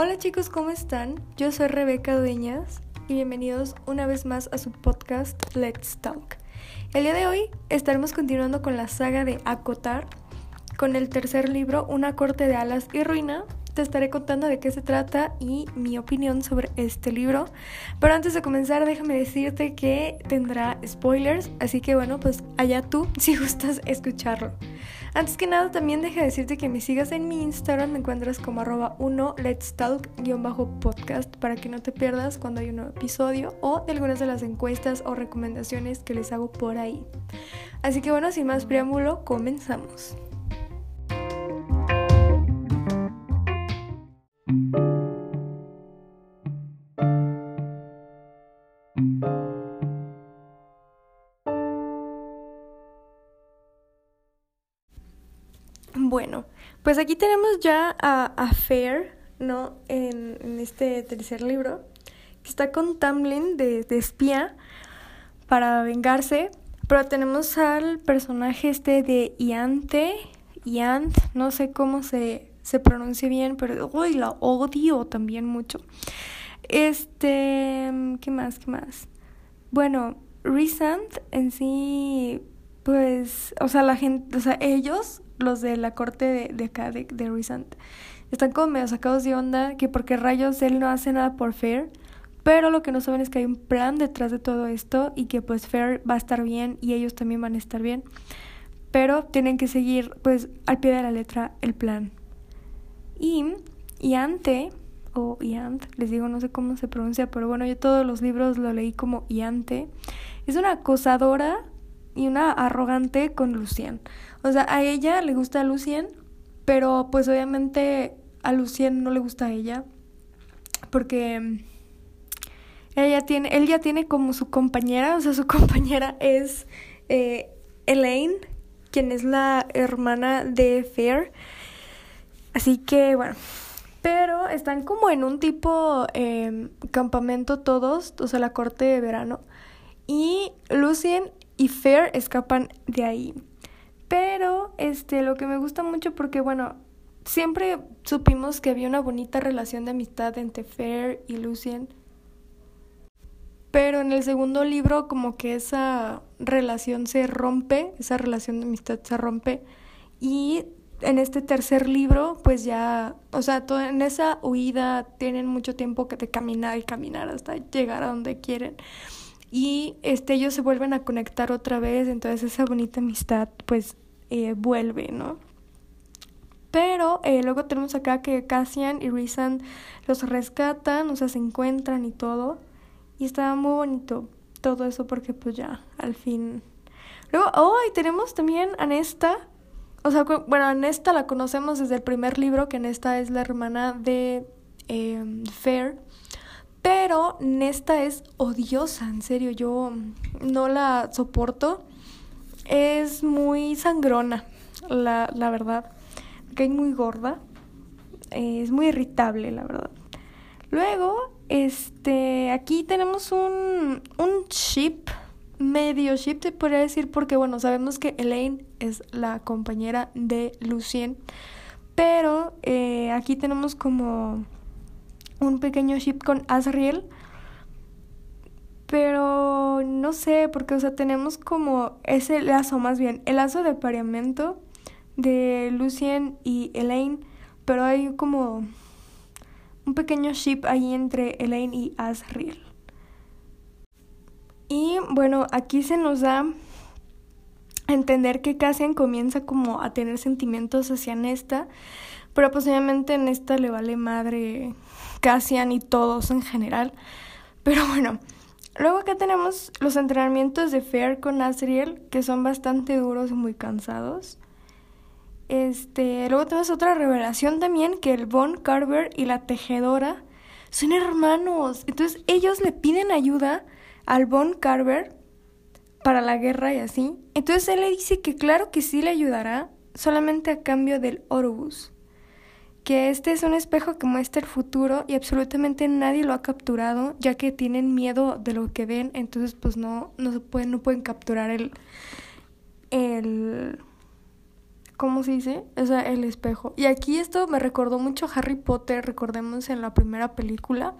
Hola chicos, ¿cómo están? Yo soy Rebeca Dueñas y bienvenidos una vez más a su podcast Let's Talk. El día de hoy estaremos continuando con la saga de Acotar, con el tercer libro Una corte de alas y ruina, te estaré contando de qué se trata y mi opinión sobre este libro. Pero antes de comenzar, déjame decirte que tendrá spoilers, así que bueno, pues allá tú si gustas escucharlo. Antes que nada, también deja decirte que me sigas en mi Instagram, me encuentras como arroba 1 let's talk-podcast para que no te pierdas cuando hay un nuevo episodio o de algunas de las encuestas o recomendaciones que les hago por ahí. Así que bueno, sin más preámbulo, comenzamos. Bueno, pues aquí tenemos ya a, Fair, ¿no? En, este tercer libro, que está con Tamlin de, espía para vengarse. Pero tenemos al personaje este de Iante, Iant, no sé cómo se, se pronuncia bien, pero uy, la odio también mucho. Este, ¿qué más? ¿Qué más? Bueno, Resant en sí, pues, o sea, la gente, o sea, ellos los de la corte de, de acá, de, de Resant, están como medio sacados de onda, que porque rayos él no hace nada por Fair, pero lo que no saben es que hay un plan detrás de todo esto y que pues Fair va a estar bien y ellos también van a estar bien, pero tienen que seguir pues al pie de la letra el plan. Y Iante, o Iant, les digo, no sé cómo se pronuncia, pero bueno, yo todos los libros lo leí como Iante, es una acosadora y una arrogante con Lucien. O sea, a ella le gusta a Lucien, pero pues obviamente a Lucien no le gusta a ella. Porque ella tiene, él ya tiene como su compañera, o sea, su compañera es eh, Elaine, quien es la hermana de Fair. Así que bueno, pero están como en un tipo eh, campamento todos, o sea, la corte de verano. Y Lucien y Fair escapan de ahí. Pero este lo que me gusta mucho porque bueno, siempre supimos que había una bonita relación de amistad entre Fair y Lucien. Pero en el segundo libro como que esa relación se rompe, esa relación de amistad se rompe y en este tercer libro, pues ya, o sea, en esa huida tienen mucho tiempo de caminar y caminar hasta llegar a donde quieren y este, ellos se vuelven a conectar otra vez, entonces esa bonita amistad pues eh, vuelve, ¿no? Pero eh, luego tenemos acá que Cassian y Rizan los rescatan, o sea, se encuentran y todo. Y está muy bonito todo eso porque pues ya, al fin. Luego, oh, y tenemos también a Nesta. O sea, bueno, a Nesta la conocemos desde el primer libro, que Nesta es la hermana de eh, Fair. Pero Nesta es odiosa, en serio, yo no la soporto. Es muy sangrona, la, la verdad. Es muy gorda. Es muy irritable, la verdad. Luego, este, aquí tenemos un, un ship, medio ship, te podría decir, porque bueno, sabemos que Elaine es la compañera de Lucien. Pero eh, aquí tenemos como un pequeño ship con Asriel. Pero no sé, porque, o sea, tenemos como ese lazo, más bien, el lazo de pareamiento de Lucien y Elaine, pero hay como un pequeño ship ahí entre Elaine y Asriel. Y bueno, aquí se nos da a entender que Cassian comienza como a tener sentimientos hacia Nesta, pero pues obviamente Nesta le vale madre Cassian y todos en general. Pero bueno, luego acá tenemos los entrenamientos de Fair con Asriel, que son bastante duros y muy cansados. Este, luego tenemos otra revelación también, que el Von Carver y la tejedora son hermanos. Entonces ellos le piden ayuda al Von Carver para la guerra y así. Entonces él le dice que claro que sí le ayudará, solamente a cambio del Orobus que este es un espejo que muestra el futuro y absolutamente nadie lo ha capturado, ya que tienen miedo de lo que ven, entonces pues no, no se pueden, no pueden capturar el, el ¿cómo se dice? O sea, el espejo. Y aquí esto me recordó mucho a Harry Potter, recordemos en la primera película,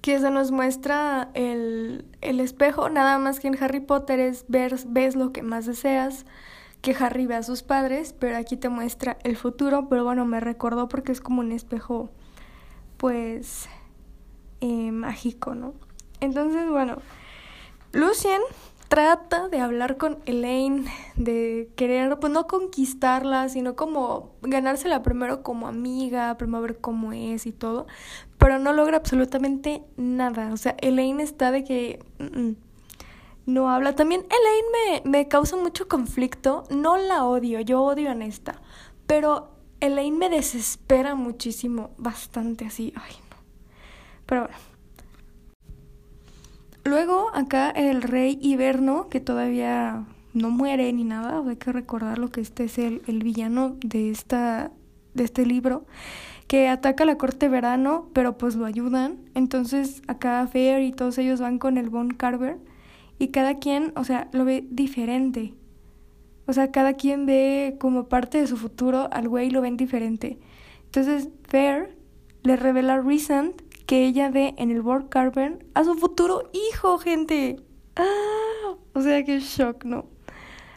que se nos muestra el, el espejo, nada más que en Harry Potter es ver, ves lo que más deseas, que Harry ve a sus padres, pero aquí te muestra el futuro, pero bueno, me recordó porque es como un espejo, pues, eh, mágico, ¿no? Entonces, bueno, Lucien trata de hablar con Elaine, de querer, pues no conquistarla, sino como ganársela primero como amiga, primero ver cómo es y todo, pero no logra absolutamente nada. O sea, Elaine está de que no habla. También Elaine me, me causa mucho conflicto, no la odio, yo odio a Nesta, pero Elaine me desespera muchísimo, bastante así, ay no. Pero bueno. Luego acá el rey Hiberno, que todavía no muere ni nada, hay que recordar lo que este es el, el villano de, esta, de este libro, que ataca a la corte verano, pero pues lo ayudan. Entonces acá Fair y todos ellos van con el Von Carver y cada quien, o sea, lo ve diferente. O sea, cada quien ve como parte de su futuro al güey lo ven diferente. Entonces Fair le revela a Resent que ella ve en el World Carbon a su futuro hijo, gente. ¡Ah! O sea, qué shock, ¿no?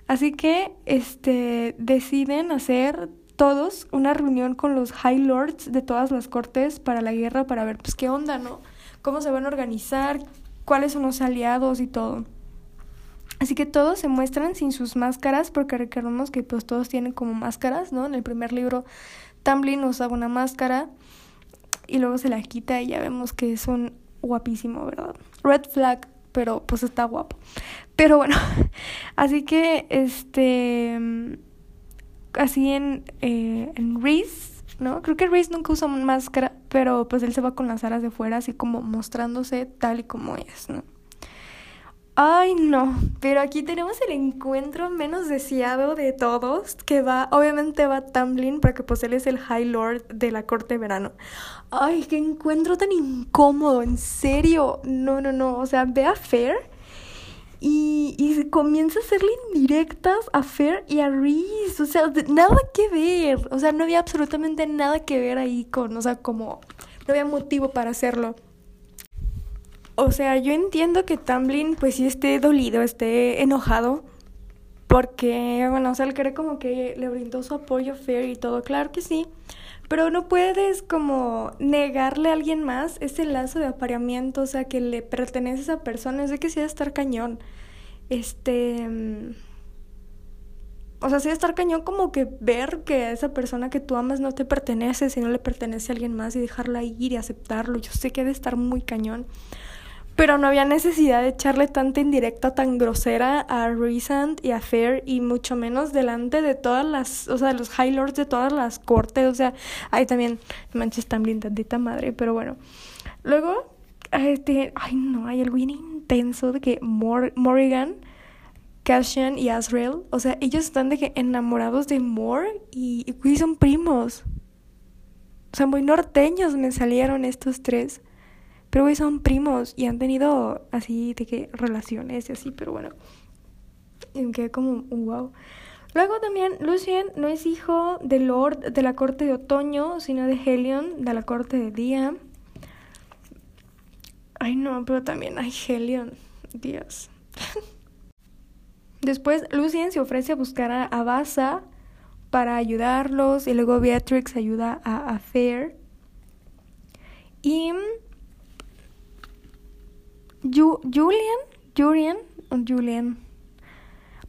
Así que este deciden hacer todos una reunión con los High Lords de todas las cortes para la guerra para ver pues qué onda, ¿no? Cómo se van a organizar, cuáles son los aliados y todo. Así que todos se muestran sin sus máscaras porque recordemos que pues todos tienen como máscaras, ¿no? En el primer libro Tamblin usaba una máscara y luego se la quita y ya vemos que es un guapísimo, ¿verdad? Red flag, pero pues está guapo. Pero bueno, así que este, así en, eh, en Reese, ¿no? Creo que Reese nunca usa máscara, pero pues él se va con las alas de fuera, así como mostrándose tal y como es, ¿no? Ay, no, pero aquí tenemos el encuentro menos deseado de todos, que va, obviamente va Tamlin, porque pues él el High Lord de la corte de verano. Ay, qué encuentro tan incómodo, en serio. No, no, no, o sea, ve a Fair y, y comienza a hacerle indirectas a Fair y a Reese, o sea, nada que ver, o sea, no había absolutamente nada que ver ahí con, o sea, como, no había motivo para hacerlo. O sea, yo entiendo que Tamblin pues sí esté dolido, esté enojado, porque, bueno, o sea, él cree como que le brindó su apoyo fair y todo, claro que sí, pero no puedes como negarle a alguien más ese lazo de apareamiento, o sea, que le pertenece a esa persona, es de que sí debe estar cañón. Este... Mm, o sea, sí debe estar cañón como que ver que esa persona que tú amas no te pertenece, si no le pertenece a alguien más y dejarla ir y aceptarlo. Yo sé que debe estar muy cañón pero no había necesidad de echarle tanta indirecta tan grosera a Recent y a Fair y mucho menos delante de todas las, o sea, de los High Lords de todas las cortes, o sea, ahí también manches tan blindadita madre, pero bueno. Luego, este, ay no, hay algo bien intenso de que Morrigan, Cassian y Azrael, o sea, ellos están de que enamorados de Mor y, y son primos. O sea, muy norteños me salieron estos tres. Pero, güey, son primos y han tenido así de que relaciones y así, pero bueno. Y me como un wow. Luego también Lucien no es hijo de Lord de la corte de otoño, sino de Helion de la corte de día. Ay no, pero también hay Helion. Dios. Después Lucien se ofrece a buscar a, a para ayudarlos y luego Beatrix ayuda a, Fair. Y Julian, Julian o Julian.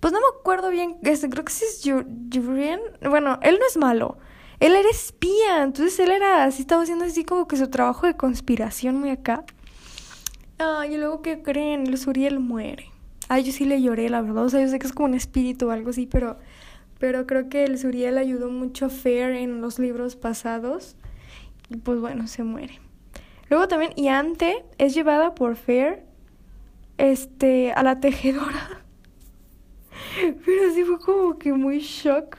Pues no me acuerdo bien, creo que sí es Julian. Bueno, él no es malo. Él era espía, entonces él era así, estaba haciendo así como que su trabajo de conspiración muy acá. Ah, y luego que creen, el Suriel muere. Ay, yo sí le lloré, la verdad. O sea, yo sé que es como un espíritu o algo así, pero, pero creo que el Suriel ayudó mucho a Fair en los libros pasados. Y pues bueno, se muere. Luego también Iante es llevada por Fair este, a la tejedora. Pero sí fue como que muy shock.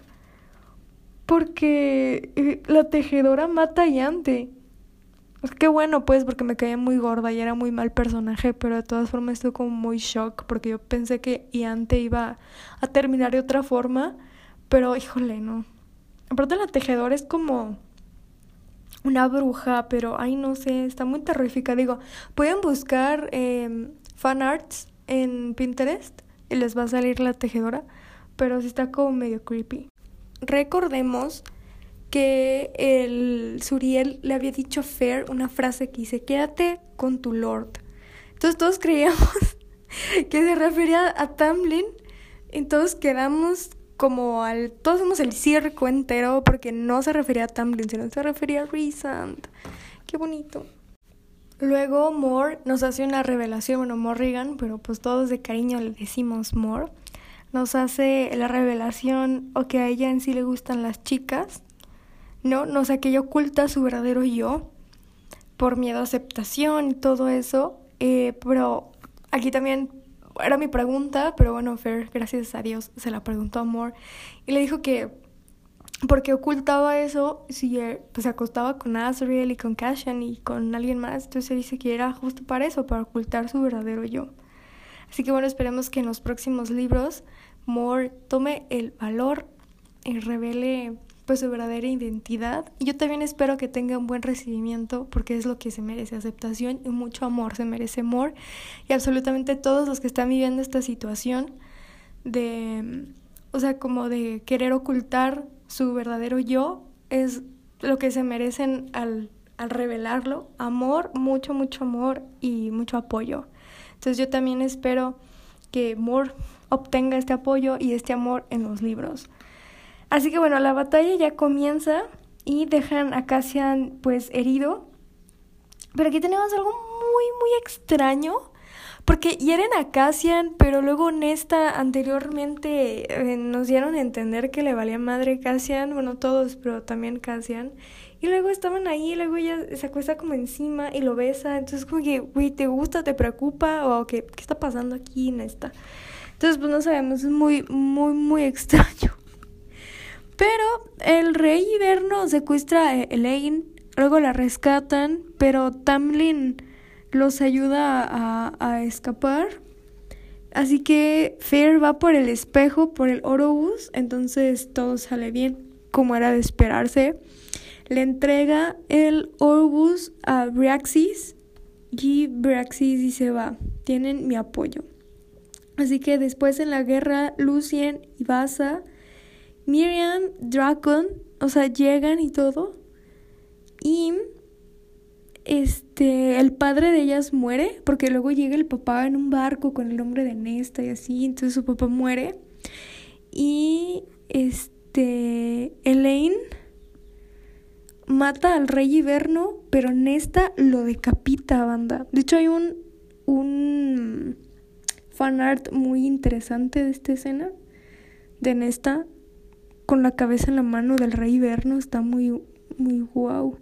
Porque eh, la tejedora mata a Iante. qué bueno, pues, porque me caía muy gorda y era muy mal personaje, pero de todas formas estuvo como muy shock porque yo pensé que Iante iba a terminar de otra forma, Pero, híjole, no. Aparte la tejedora es como una bruja, pero, ay, no sé, está muy terrífica. Digo, pueden buscar eh, fan arts en Pinterest y les va a salir la tejedora, pero sí está como medio creepy. Recordemos que el Suriel le había dicho a Fair una frase que dice, quédate con tu lord. Entonces todos creíamos que se refería a Tamlin, entonces quedamos como al... Todos somos el circo entero porque no se refería a Tamlin, sino se refería a Rhysand. Qué bonito. Luego Moore nos hace una revelación, bueno, Morrigan, pero pues todos de cariño le decimos Moore. Nos hace la revelación o que a ella en sí le gustan las chicas, ¿no? No sé, que ella oculta su verdadero yo por miedo a aceptación y todo eso. Eh, pero aquí también era mi pregunta, pero bueno, Fer, gracias a Dios, se la preguntó a Moore y le dijo que porque ocultaba eso si pues, se acostaba con Azriel y con Cashan y con alguien más. Entonces dice que era justo para eso, para ocultar su verdadero yo. Así que bueno, esperemos que en los próximos libros Moore tome el valor y revele pues su verdadera identidad. Y yo también espero que tenga un buen recibimiento porque es lo que se merece, aceptación y mucho amor. Se merece amor. Y absolutamente todos los que están viviendo esta situación de, o sea, como de querer ocultar su verdadero yo es lo que se merecen al, al revelarlo. Amor, mucho, mucho amor y mucho apoyo. Entonces yo también espero que Moore obtenga este apoyo y este amor en los libros. Así que bueno, la batalla ya comienza y dejan a Cassian pues herido. Pero aquí tenemos algo muy, muy extraño porque hieren a Cassian, pero luego Nesta anteriormente eh, nos dieron a entender que le valía madre Cassian, bueno, todos, pero también Cassian. Y luego estaban ahí, y luego ella se acuesta como encima y lo besa. Entonces, como que, güey, ¿te gusta? ¿Te preocupa? ¿O qué, qué está pasando aquí, Nesta? Entonces, pues no sabemos, es muy, muy, muy extraño. Pero el rey Hiberno secuestra a Elaine, luego la rescatan, pero Tamlin los ayuda a, a escapar. Así que Fair va por el espejo, por el Orobus, entonces todo sale bien, como era de esperarse. Le entrega el Orobus a Braxis y Braxis dice va, tienen mi apoyo. Así que después en la guerra, Lucien y Basa, Miriam, Dracon, o sea, llegan y todo. Y este, el padre de ellas muere, porque luego llega el papá en un barco con el nombre de Nesta y así, entonces su papá muere. Y este, Elaine mata al rey Hiberno, pero Nesta lo decapita, banda. De hecho, hay un, un fan art muy interesante de esta escena, de Nesta, con la cabeza en la mano del rey Hiberno, está muy, muy guau.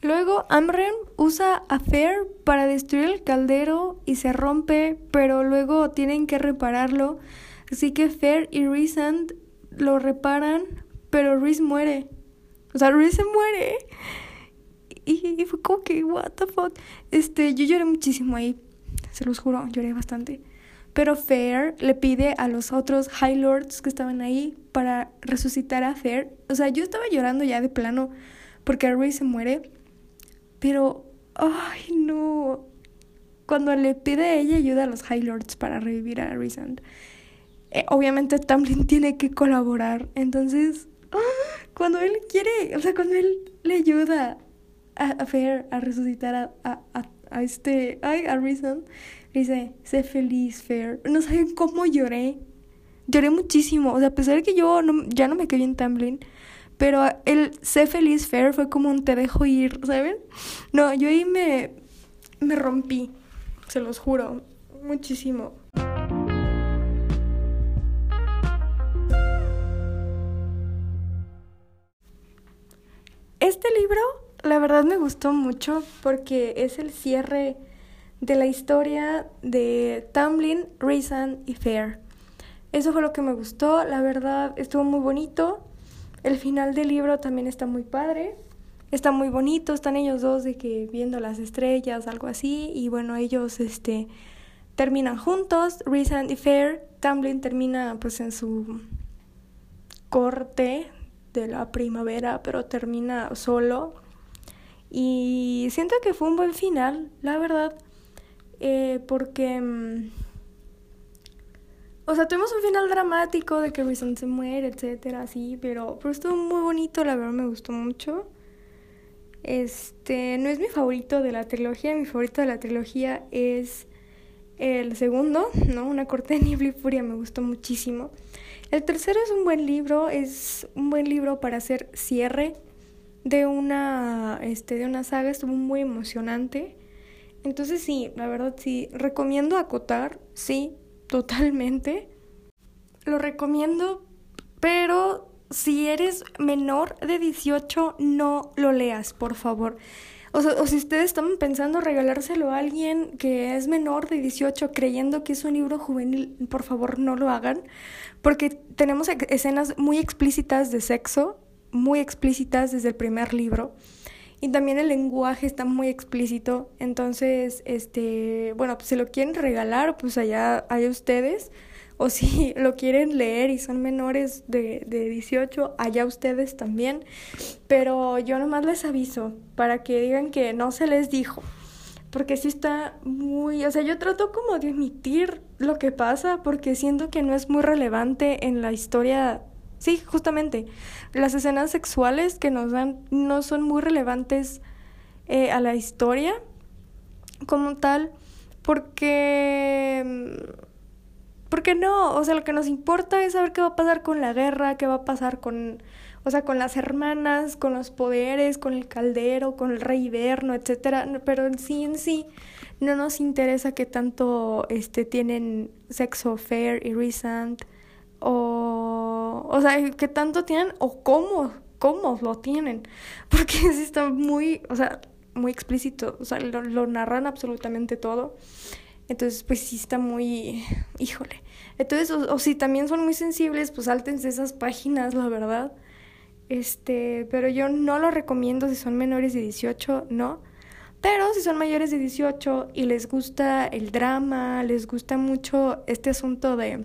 Luego Amren usa a Fair para destruir el caldero y se rompe, pero luego tienen que repararlo. Así que Fair y Rhysand lo reparan, pero Rhys muere. O sea, Rhys se muere. Y, fue como que, what the fuck. Este, yo lloré muchísimo ahí. Se los juro, lloré bastante. Pero Fair le pide a los otros High Lords que estaban ahí para resucitar a Fair. O sea, yo estaba llorando ya de plano porque Rhys se muere. Pero, ay, no. Cuando le pide ella ayuda a los High Lords para revivir a Rhysand. Eh, obviamente Tamlin tiene que colaborar. Entonces, cuando él quiere, o sea, cuando él le ayuda a, a Fair a resucitar a, a, a, este, ay, a dice, sé feliz, Fair. No saben cómo lloré. Lloré muchísimo. O sea, a pesar de que yo no, ya no me quedé en Tamlin pero el sé feliz fair fue como un te dejo ir, ¿saben? No, yo ahí me, me rompí, se los juro, muchísimo. Este libro, la verdad me gustó mucho porque es el cierre de la historia de Tamlin, Raisin y Fair. Eso fue lo que me gustó, la verdad estuvo muy bonito. El final del libro también está muy padre. Está muy bonito, están ellos dos de que viendo las estrellas, algo así, y bueno, ellos este terminan juntos, Rhysand y Fair, Tamlin termina pues en su corte de la primavera, pero termina solo. Y siento que fue un buen final, la verdad, eh, porque... Mm, o sea, tuvimos un final dramático de que Reason se muere, etcétera, sí, pero, pero estuvo muy bonito, la verdad me gustó mucho. Este, no es mi favorito de la trilogía, mi favorito de la trilogía es el segundo, ¿no? Una corte de niebla y furia, me gustó muchísimo. El tercero es un buen libro, es un buen libro para hacer cierre de una, este, de una saga, estuvo muy emocionante. Entonces sí, la verdad sí, recomiendo acotar, sí, totalmente. Lo recomiendo, pero si eres menor de 18, no lo leas, por favor. O, o si ustedes están pensando regalárselo a alguien que es menor de 18 creyendo que es un libro juvenil, por favor no lo hagan, porque tenemos escenas muy explícitas de sexo, muy explícitas desde el primer libro. Y también el lenguaje está muy explícito. Entonces, este, bueno, pues si lo quieren regalar, pues allá hay ustedes. O si lo quieren leer y son menores de, de 18, allá ustedes también. Pero yo nomás les aviso para que digan que no se les dijo. Porque sí está muy, o sea, yo trato como de emitir lo que pasa porque siento que no es muy relevante en la historia Sí, justamente. Las escenas sexuales que nos dan no son muy relevantes eh, a la historia como tal, porque... Porque no, o sea, lo que nos importa es saber qué va a pasar con la guerra, qué va a pasar con, o sea, con las hermanas, con los poderes, con el caldero, con el rey Iberno, etcétera, pero en sí en sí no nos interesa qué tanto este tienen sexo fair y recent o, o sea, qué tanto tienen o cómo, cómo lo tienen, porque sí está muy, o sea, muy explícito, o sea, lo, narran absolutamente todo. Entonces, pues sí está muy, híjole. Entonces, o, si también son muy sensibles, pues sáltense esas páginas, la verdad. Este, pero yo no lo recomiendo si son menores de 18, no. Pero si son mayores de 18 y les gusta el drama, les gusta mucho este asunto de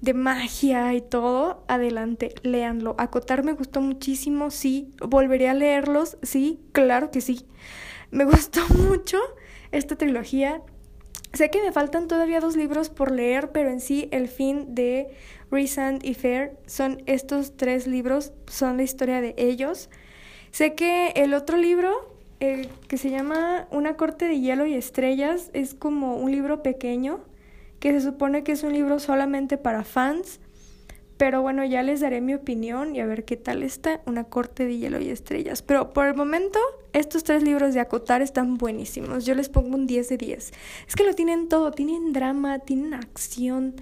de magia y todo, adelante, léanlo. Acotar me gustó muchísimo, sí. ¿Volveré a leerlos? Sí, claro que sí. Me gustó mucho esta trilogía. Sé que me faltan todavía dos libros por leer, pero en sí el fin de Resand y Fair son estos tres libros, son la historia de ellos. Sé que el otro libro, el que se llama Una corte de hielo y estrellas, es como un libro pequeño que se supone que es un libro solamente para fans. Pero bueno, ya les daré mi opinión y a ver qué tal está. Una corte de hielo y estrellas. Pero por el momento, estos tres libros de Acotar están buenísimos. Yo les pongo un 10 de 10. Es que lo tienen todo. Tienen drama, tienen acción,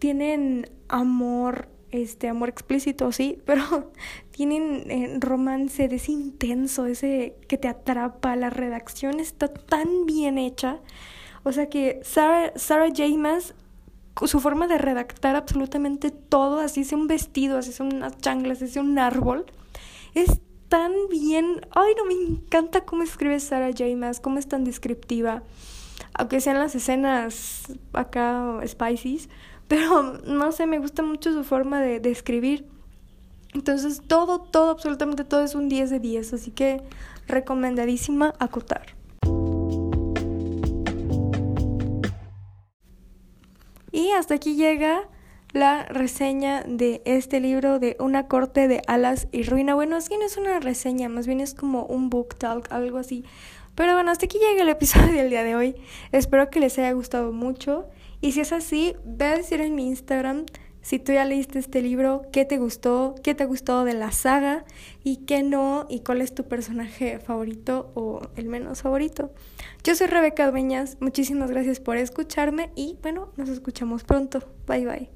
tienen amor, este amor explícito, sí, pero tienen eh, romance de ese intenso, ese que te atrapa. La redacción está tan bien hecha. O sea que Sarah, Sarah su forma de redactar absolutamente todo, así sea un vestido, así sea unas changlas, así sea un árbol, es tan bien. Ay, no me encanta cómo escribe Sarah J. Maas, cómo es tan descriptiva. Aunque sean las escenas acá spicy, pero no sé, me gusta mucho su forma de, de escribir. Entonces, todo, todo, absolutamente todo es un 10 de 10, así que recomendadísima acotar. Y hasta aquí llega la reseña de este libro de Una corte de alas y ruina. Bueno, es que no es una reseña, más bien es como un book talk, algo así. Pero bueno, hasta aquí llega el episodio del día de hoy. Espero que les haya gustado mucho. Y si es así, ve a decir en mi Instagram si tú ya leíste este libro, qué te gustó, qué te gustó de la saga y qué no, y cuál es tu personaje favorito o el menos favorito. Yo soy Rebeca Dueñas, muchísimas gracias por escucharme y bueno, nos escuchamos pronto. Bye bye.